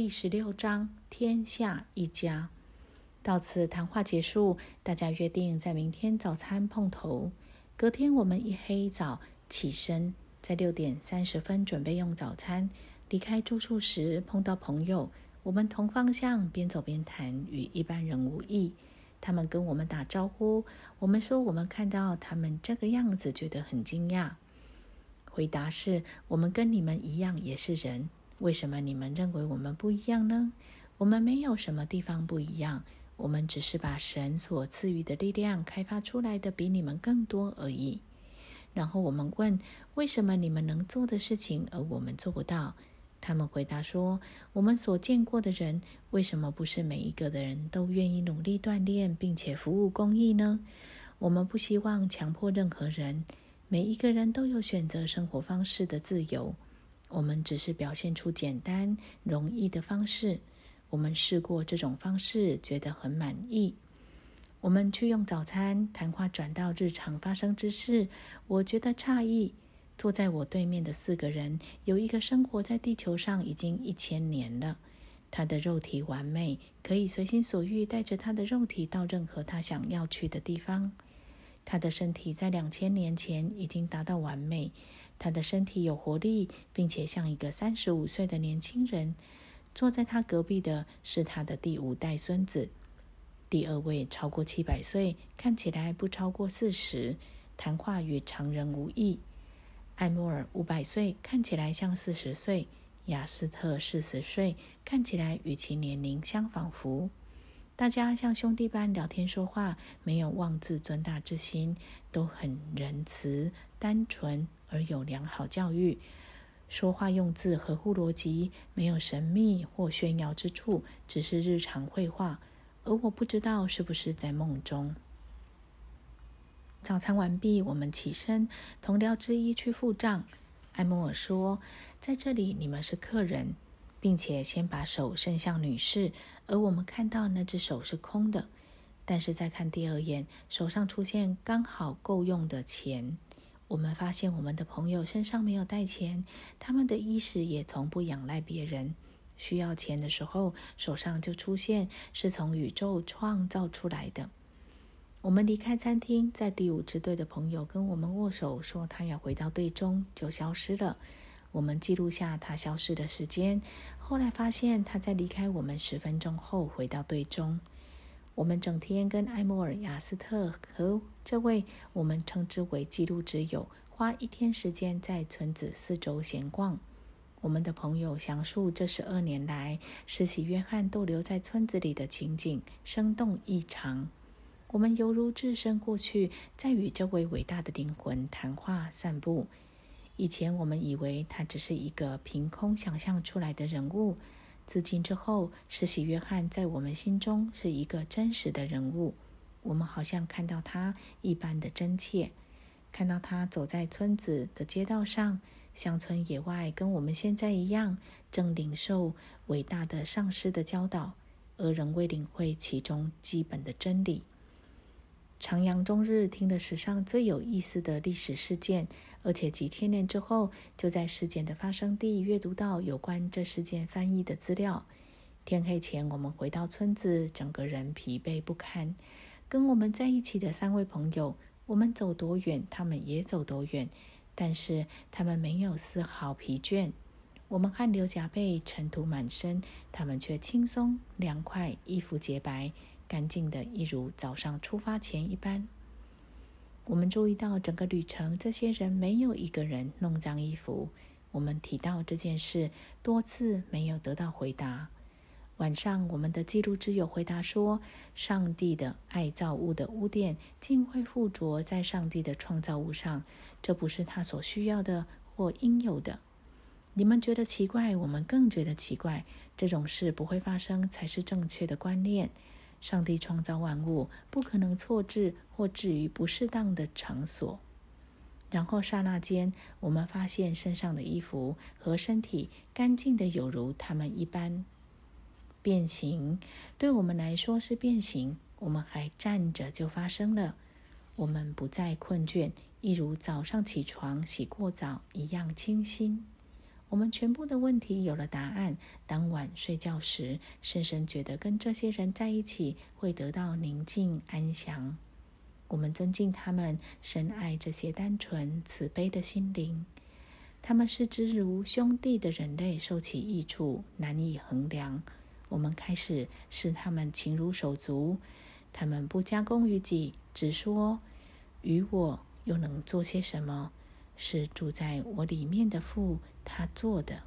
第十六章：天下一家。到此谈话结束，大家约定在明天早餐碰头。隔天，我们一黑早起身，在六点三十分准备用早餐。离开住处时，碰到朋友，我们同方向，边走边谈，与一般人无异。他们跟我们打招呼，我们说我们看到他们这个样子，觉得很惊讶。回答是：我们跟你们一样，也是人。为什么你们认为我们不一样呢？我们没有什么地方不一样，我们只是把神所赐予的力量开发出来的比你们更多而已。然后我们问：为什么你们能做的事情，而我们做不到？他们回答说：“我们所见过的人，为什么不是每一个的人都愿意努力锻炼，并且服务公益呢？我们不希望强迫任何人，每一个人都有选择生活方式的自由。我们只是表现出简单、容易的方式。我们试过这种方式，觉得很满意。我们去用早餐，谈话转到日常发生之事，我觉得诧异。”坐在我对面的四个人，有一个生活在地球上已经一千年了。他的肉体完美，可以随心所欲带着他的肉体到任何他想要去的地方。他的身体在两千年前已经达到完美。他的身体有活力，并且像一个三十五岁的年轻人。坐在他隔壁的是他的第五代孙子。第二位超过七百岁，看起来不超过四十，谈话与常人无异。艾莫尔五百岁，看起来像四十岁；雅斯特四十岁，看起来与其年龄相仿佛。大家像兄弟般聊天说话，没有妄自尊大之心，都很仁慈、单纯而有良好教育。说话用字合乎逻辑，没有神秘或炫耀之处，只是日常会话。而我不知道是不是在梦中。早餐完毕，我们起身，同僚之一去付账。艾莫尔说：“在这里，你们是客人，并且先把手伸向女士，而我们看到那只手是空的。但是再看第二眼，手上出现刚好够用的钱。我们发现我们的朋友身上没有带钱，他们的衣食也从不仰赖别人。需要钱的时候，手上就出现，是从宇宙创造出来的。”我们离开餐厅，在第五支队的朋友跟我们握手，说他要回到队中，就消失了。我们记录下他消失的时间，后来发现他在离开我们十分钟后回到队中。我们整天跟埃莫尔、雅斯特和这位我们称之为记录之友，花一天时间在村子四周闲逛。我们的朋友详述这十二年来，实习约翰逗留在村子里的情景，生动异常。我们犹如置身过去，在与这位伟大的灵魂谈话、散步。以前我们以为他只是一个凭空想象出来的人物，自今之后，施洗约翰在我们心中是一个真实的人物。我们好像看到他一般的真切，看到他走在村子的街道上、乡村野外，跟我们现在一样，正领受伟大的上师的教导，而仍未领会其中基本的真理。长阳中日听了史上最有意思的历史事件，而且几千年之后，就在事件的发生地阅读到有关这事件翻译的资料。天黑前，我们回到村子，整个人疲惫不堪。跟我们在一起的三位朋友，我们走多远，他们也走多远，但是他们没有丝毫疲倦。我们汗流浃背，尘土满身，他们却轻松凉快，衣服洁白。干净的，一如早上出发前一般。我们注意到整个旅程，这些人没有一个人弄脏衣服。我们提到这件事多次，没有得到回答。晚上，我们的记录之友回答说：“上帝的爱造物的污点竟会附着在上帝的创造物上，这不是他所需要的或应有的。”你们觉得奇怪，我们更觉得奇怪。这种事不会发生，才是正确的观念。上帝创造万物，不可能错置或置于不适当的场所。然后刹那间，我们发现身上的衣服和身体干净的有如他们一般。变形对我们来说是变形，我们还站着就发生了。我们不再困倦，一如早上起床洗过澡一样清新。我们全部的问题有了答案。当晚睡觉时，深深觉得跟这些人在一起会得到宁静安详。我们尊敬他们，深爱这些单纯慈悲的心灵。他们视之如兄弟的人类受其益处难以衡量。我们开始视他们情如手足。他们不加功于己，只说：“与我又能做些什么？是住在我里面的父他做的。”